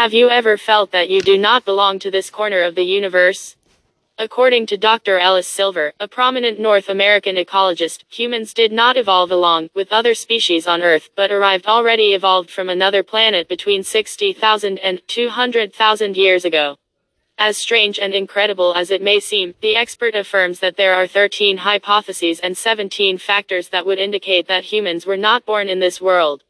Have you ever felt that you do not belong to this corner of the universe? According to Dr. Ellis Silver, a prominent North American ecologist, humans did not evolve along with other species on Earth, but arrived already evolved from another planet between 60,000 and 200,000 years ago. As strange and incredible as it may seem, the expert affirms that there are 13 hypotheses and 17 factors that would indicate that humans were not born in this world.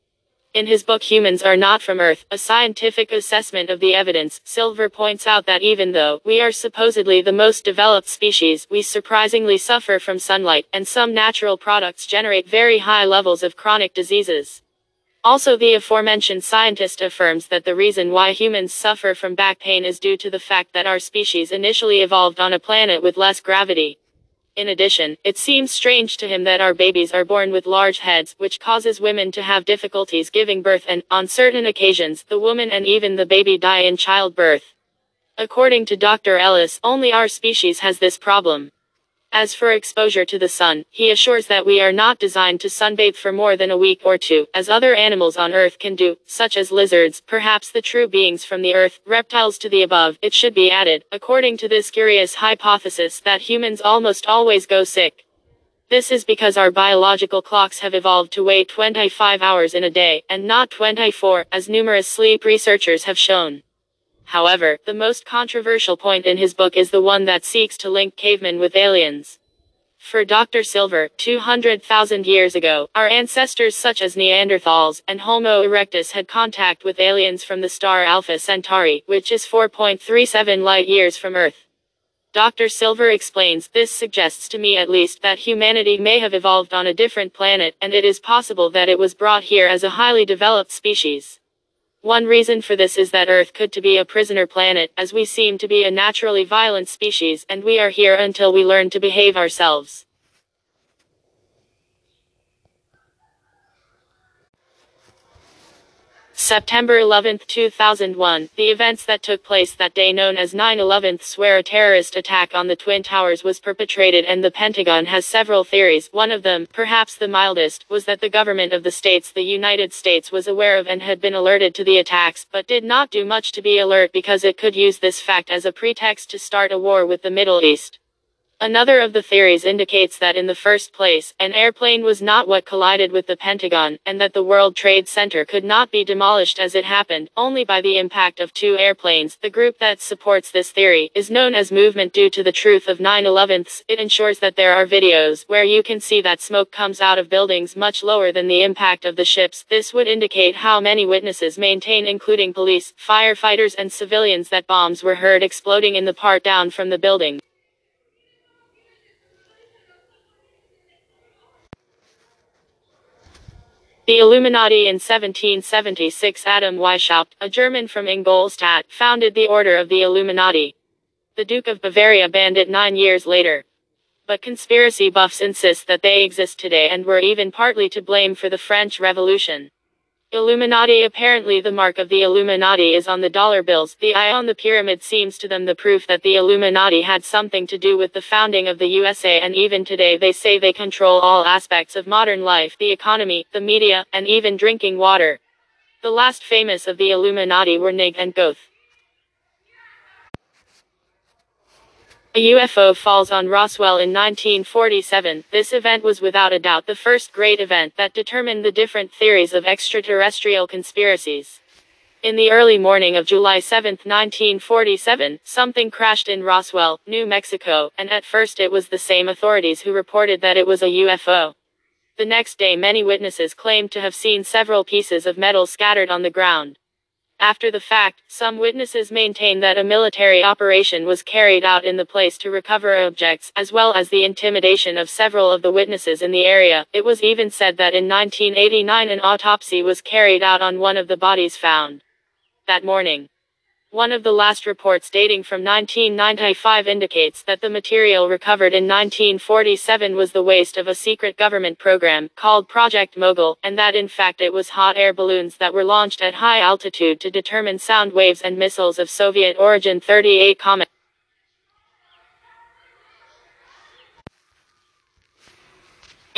In his book Humans Are Not From Earth, a scientific assessment of the evidence, Silver points out that even though we are supposedly the most developed species, we surprisingly suffer from sunlight, and some natural products generate very high levels of chronic diseases. Also the aforementioned scientist affirms that the reason why humans suffer from back pain is due to the fact that our species initially evolved on a planet with less gravity. In addition, it seems strange to him that our babies are born with large heads, which causes women to have difficulties giving birth and, on certain occasions, the woman and even the baby die in childbirth. According to Dr. Ellis, only our species has this problem. As for exposure to the sun, he assures that we are not designed to sunbathe for more than a week or two, as other animals on Earth can do, such as lizards, perhaps the true beings from the Earth, reptiles to the above. It should be added, according to this curious hypothesis, that humans almost always go sick. This is because our biological clocks have evolved to wait 25 hours in a day, and not 24, as numerous sleep researchers have shown. However, the most controversial point in his book is the one that seeks to link cavemen with aliens. For Dr. Silver, 200,000 years ago, our ancestors such as Neanderthals and Homo erectus had contact with aliens from the star Alpha Centauri, which is 4.37 light years from Earth. Dr. Silver explains, this suggests to me at least that humanity may have evolved on a different planet, and it is possible that it was brought here as a highly developed species. One reason for this is that Earth could to be a prisoner planet, as we seem to be a naturally violent species, and we are here until we learn to behave ourselves. September 11, 2001, the events that took place that day known as 9-11 swear a terrorist attack on the Twin Towers was perpetrated and the Pentagon has several theories. One of them, perhaps the mildest, was that the government of the states the United States was aware of and had been alerted to the attacks, but did not do much to be alert because it could use this fact as a pretext to start a war with the Middle East. Another of the theories indicates that in the first place, an airplane was not what collided with the Pentagon, and that the World Trade Center could not be demolished as it happened, only by the impact of two airplanes. The group that supports this theory is known as Movement Due to the Truth of 9-11ths. It ensures that there are videos where you can see that smoke comes out of buildings much lower than the impact of the ships. This would indicate how many witnesses maintain including police, firefighters and civilians that bombs were heard exploding in the part down from the building. The Illuminati in 1776 Adam Weishaupt, a German from Ingolstadt, founded the Order of the Illuminati. The Duke of Bavaria banned it nine years later. But conspiracy buffs insist that they exist today and were even partly to blame for the French Revolution. Illuminati Apparently the mark of the Illuminati is on the dollar bills. The eye on the pyramid seems to them the proof that the Illuminati had something to do with the founding of the USA and even today they say they control all aspects of modern life, the economy, the media, and even drinking water. The last famous of the Illuminati were Nig and Goth. A UFO falls on Roswell in 1947. This event was without a doubt the first great event that determined the different theories of extraterrestrial conspiracies. In the early morning of July 7, 1947, something crashed in Roswell, New Mexico, and at first it was the same authorities who reported that it was a UFO. The next day many witnesses claimed to have seen several pieces of metal scattered on the ground. After the fact, some witnesses maintain that a military operation was carried out in the place to recover objects, as well as the intimidation of several of the witnesses in the area. It was even said that in 1989 an autopsy was carried out on one of the bodies found that morning. One of the last reports dating from 1995 indicates that the material recovered in 1947 was the waste of a secret government program called Project Mogul, and that in fact it was hot air balloons that were launched at high altitude to determine sound waves and missiles of Soviet origin 38 Comet.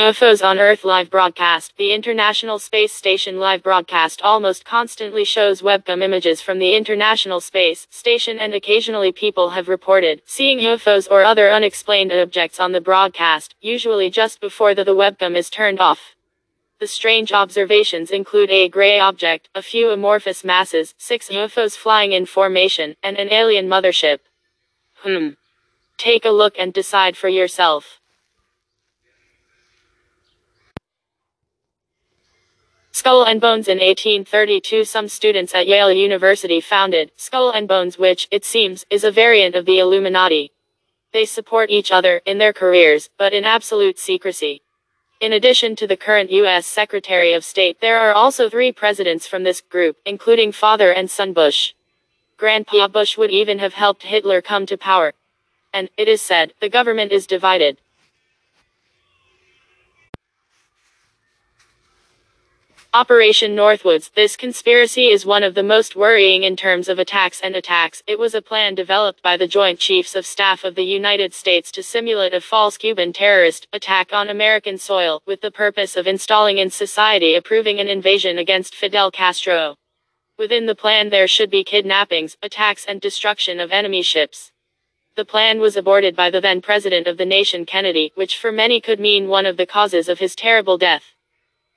UFOs on Earth live broadcast. The International Space Station live broadcast almost constantly shows webcam images from the International Space Station and occasionally people have reported seeing UFOs or other unexplained objects on the broadcast, usually just before the, the webcam is turned off. The strange observations include a gray object, a few amorphous masses, six UFOs flying in formation, and an alien mothership. Hmm. Take a look and decide for yourself. Skull and Bones in 1832 some students at Yale University founded Skull and Bones which, it seems, is a variant of the Illuminati. They support each other in their careers, but in absolute secrecy. In addition to the current U.S. Secretary of State there are also three presidents from this group, including father and son Bush. Grandpa Bush would even have helped Hitler come to power. And, it is said, the government is divided. Operation Northwoods. This conspiracy is one of the most worrying in terms of attacks and attacks. It was a plan developed by the Joint Chiefs of Staff of the United States to simulate a false Cuban terrorist attack on American soil, with the purpose of installing in society approving an invasion against Fidel Castro. Within the plan there should be kidnappings, attacks and destruction of enemy ships. The plan was aborted by the then President of the nation Kennedy, which for many could mean one of the causes of his terrible death.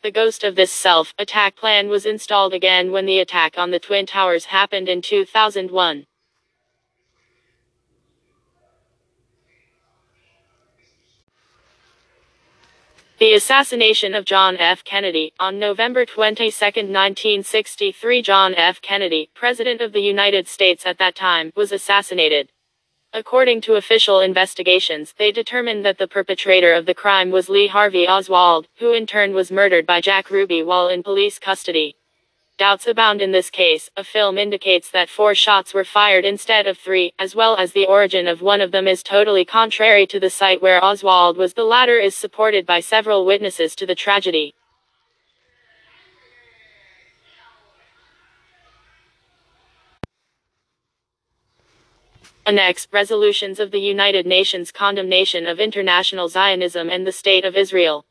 The ghost of this self-attack plan was installed again when the attack on the Twin Towers happened in 2001. The assassination of John F. Kennedy. On November 22, 1963 John F. Kennedy, President of the United States at that time, was assassinated. According to official investigations, they determined that the perpetrator of the crime was Lee Harvey Oswald, who in turn was murdered by Jack Ruby while in police custody. Doubts abound in this case. A film indicates that four shots were fired instead of three, as well as the origin of one of them is totally contrary to the site where Oswald was. The latter is supported by several witnesses to the tragedy. Annex Resolutions of the United Nations Condemnation of International Zionism and the State of Israel.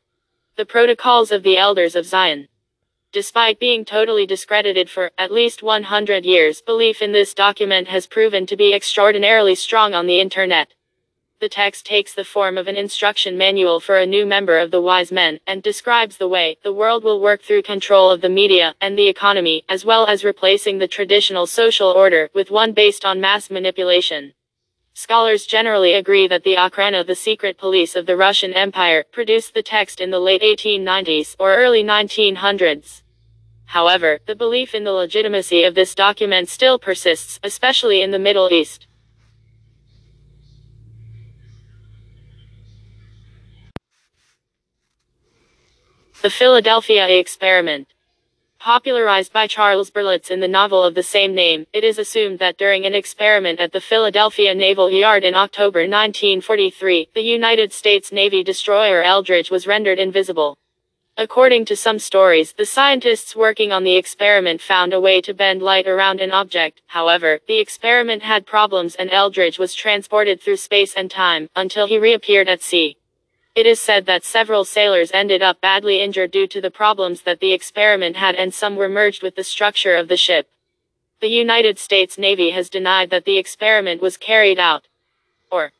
The Protocols of the Elders of Zion. Despite being totally discredited for at least 100 years, belief in this document has proven to be extraordinarily strong on the internet. The text takes the form of an instruction manual for a new member of the wise men, and describes the way the world will work through control of the media and the economy, as well as replacing the traditional social order with one based on mass manipulation. Scholars generally agree that the Okhrana, the secret police of the Russian Empire, produced the text in the late 1890s or early 1900s. However, the belief in the legitimacy of this document still persists, especially in the Middle East. The Philadelphia Experiment. Popularized by Charles Berlitz in the novel of the same name, it is assumed that during an experiment at the Philadelphia Naval Yard in October 1943, the United States Navy destroyer Eldridge was rendered invisible. According to some stories, the scientists working on the experiment found a way to bend light around an object. However, the experiment had problems and Eldridge was transported through space and time, until he reappeared at sea. It is said that several sailors ended up badly injured due to the problems that the experiment had and some were merged with the structure of the ship. The United States Navy has denied that the experiment was carried out. Or,